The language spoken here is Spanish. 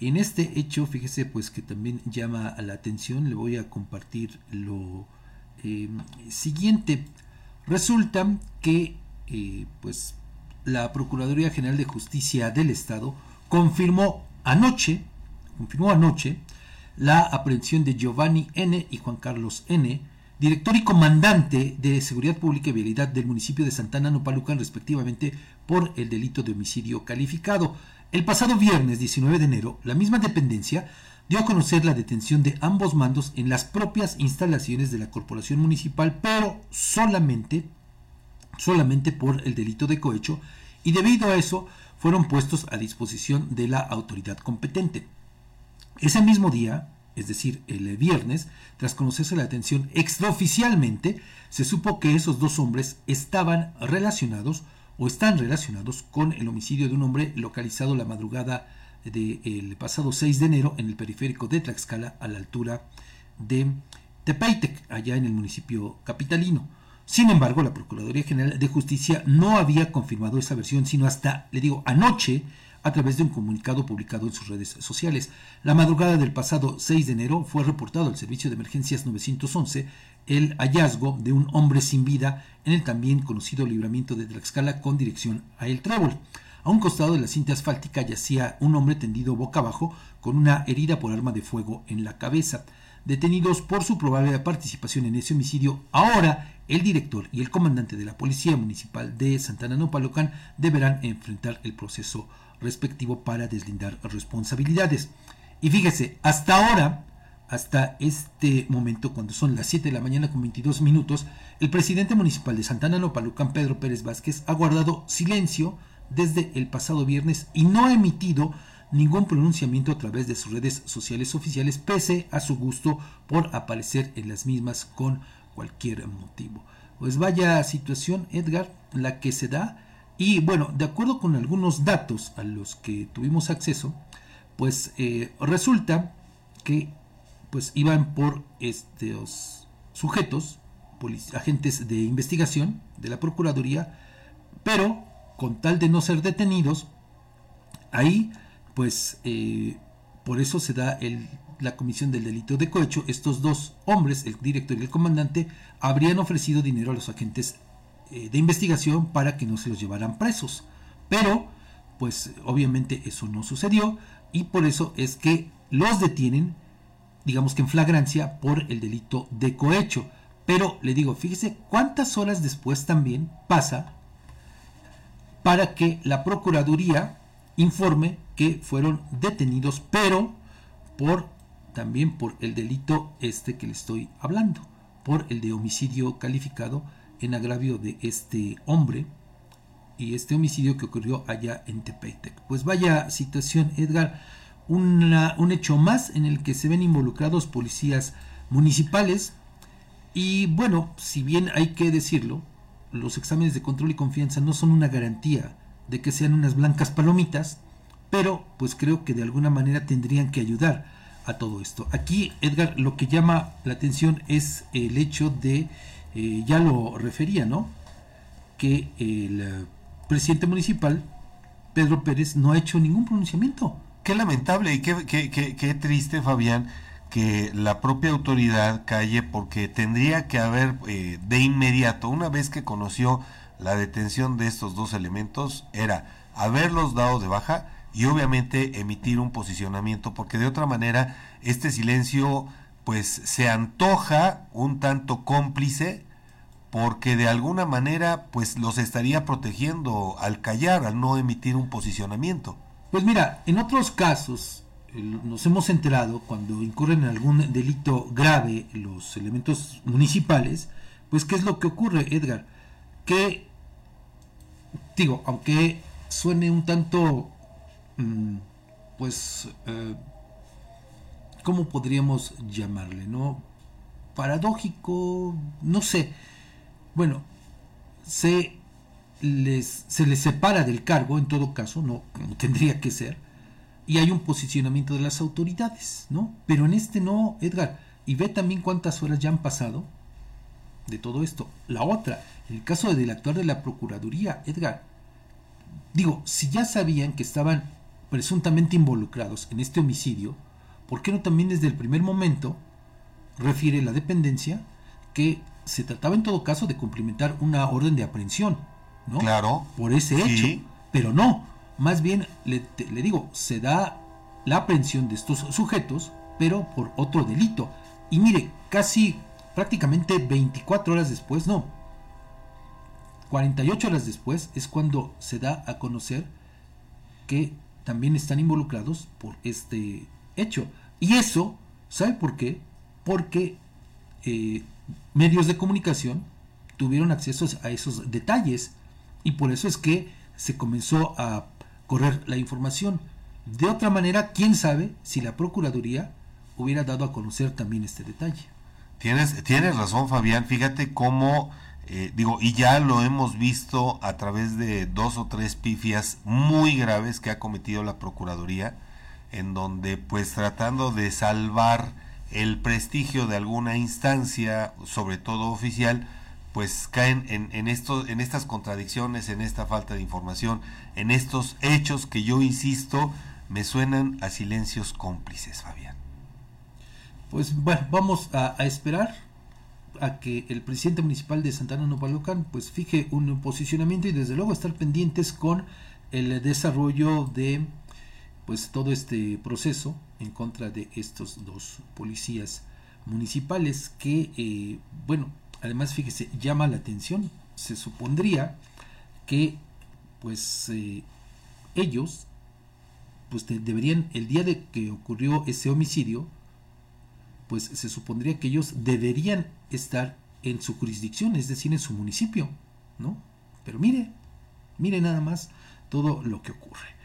En este hecho, fíjese pues que también llama la atención, le voy a compartir lo eh, siguiente. Resulta que eh, pues la Procuraduría General de Justicia del Estado confirmó anoche, confirmó anoche la aprehensión de Giovanni N. y Juan Carlos N., director y comandante de Seguridad Pública y Vialidad del municipio de Santana Nopalucan, respectivamente, por el delito de homicidio calificado. El pasado viernes 19 de enero, la misma dependencia dio a conocer la detención de ambos mandos en las propias instalaciones de la corporación municipal, pero solamente, solamente por el delito de cohecho, y debido a eso fueron puestos a disposición de la autoridad competente. Ese mismo día, es decir, el viernes, tras conocerse la detención extraoficialmente, se supo que esos dos hombres estaban relacionados o están relacionados con el homicidio de un hombre localizado la madrugada del pasado 6 de enero en el periférico de Tlaxcala a la altura de Tepeitec, allá en el municipio capitalino. Sin embargo, la Procuraduría General de Justicia no había confirmado esa versión, sino hasta, le digo, anoche, a través de un comunicado publicado en sus redes sociales. La madrugada del pasado 6 de enero fue reportado al Servicio de Emergencias 911 el hallazgo de un hombre sin vida en el también conocido libramiento de Tlaxcala con dirección a El Trébol. A un costado de la cinta asfáltica yacía un hombre tendido boca abajo con una herida por arma de fuego en la cabeza. Detenidos por su probable participación en ese homicidio, ahora el director y el comandante de la Policía Municipal de Santana Nopalocan deberán enfrentar el proceso respectivo para deslindar responsabilidades. Y fíjese, hasta ahora, hasta este momento, cuando son las 7 de la mañana con 22 minutos, el presidente municipal de Santana Nopalucan, Pedro Pérez Vázquez, ha guardado silencio desde el pasado viernes y no ha emitido ningún pronunciamiento a través de sus redes sociales oficiales, pese a su gusto por aparecer en las mismas con cualquier motivo. Pues vaya situación, Edgar, la que se da y bueno, de acuerdo con algunos datos a los que tuvimos acceso, pues eh, resulta que pues iban por estos sujetos, agentes de investigación de la Procuraduría, pero con tal de no ser detenidos, ahí pues eh, por eso se da el, la comisión del delito de cohecho. Estos dos hombres, el director y el comandante, habrían ofrecido dinero a los agentes eh, de investigación para que no se los llevaran presos. Pero, pues obviamente eso no sucedió y por eso es que los detienen, digamos que en flagrancia, por el delito de cohecho. Pero le digo, fíjese cuántas horas después también pasa para que la Procuraduría informe que fueron detenidos, pero por también por el delito este que le estoy hablando, por el de homicidio calificado en agravio de este hombre y este homicidio que ocurrió allá en Tepetec. Pues vaya situación, Edgar, un hecho más en el que se ven involucrados policías municipales y bueno, si bien hay que decirlo, los exámenes de control y confianza no son una garantía de que sean unas blancas palomitas, pero pues creo que de alguna manera tendrían que ayudar a todo esto. Aquí, Edgar, lo que llama la atención es el hecho de eh, ya lo refería, ¿no? Que el eh, presidente municipal, Pedro Pérez, no ha hecho ningún pronunciamiento. Qué lamentable y qué, qué, qué, triste, Fabián, que la propia autoridad calle porque tendría que haber eh, de inmediato, una vez que conoció la detención de estos dos elementos, era haberlos dado de baja y obviamente emitir un posicionamiento, porque de otra manera este silencio pues se antoja un tanto cómplice porque de alguna manera pues los estaría protegiendo al callar, al no emitir un posicionamiento. Pues mira, en otros casos nos hemos enterado cuando incurren en algún delito grave los elementos municipales, pues qué es lo que ocurre, Edgar, que digo, aunque suene un tanto, mm, pues, eh, ¿cómo podríamos llamarle? ¿No? Paradójico, no sé bueno, se les, se les separa del cargo, en todo caso, no tendría que ser, y hay un posicionamiento de las autoridades, ¿no? Pero en este no, Edgar, y ve también cuántas horas ya han pasado de todo esto. La otra, el caso del actuar de la Procuraduría, Edgar, digo, si ya sabían que estaban presuntamente involucrados en este homicidio, ¿por qué no también desde el primer momento refiere la dependencia que se trataba en todo caso de cumplimentar una orden de aprehensión, ¿no? Claro. Por ese hecho. Pero no, más bien le, le digo, se da la aprehensión de estos sujetos, pero por otro delito. Y mire, casi prácticamente 24 horas después, no, 48 horas después es cuando se da a conocer que también están involucrados por este hecho. Y eso, ¿sabe por qué? Porque eh, medios de comunicación tuvieron acceso a esos detalles y por eso es que se comenzó a correr la información. De otra manera, quién sabe si la Procuraduría hubiera dado a conocer también este detalle. Tienes, tienes razón, Fabián. Fíjate cómo, eh, digo, y ya lo hemos visto a través de dos o tres pifias muy graves que ha cometido la Procuraduría, en donde, pues, tratando de salvar el prestigio de alguna instancia, sobre todo oficial, pues caen en, en, esto, en estas contradicciones, en esta falta de información, en estos hechos que yo insisto, me suenan a silencios cómplices, Fabián. Pues bueno, vamos a, esperar a que el presidente municipal de Santana Nopalocan pues fije un posicionamiento y desde luego estar pendientes con el desarrollo de pues todo este proceso en contra de estos dos policías municipales que eh, bueno además fíjese llama la atención se supondría que pues eh, ellos pues deberían el día de que ocurrió ese homicidio pues se supondría que ellos deberían estar en su jurisdicción, es decir, en su municipio, ¿no? Pero mire, mire nada más todo lo que ocurre.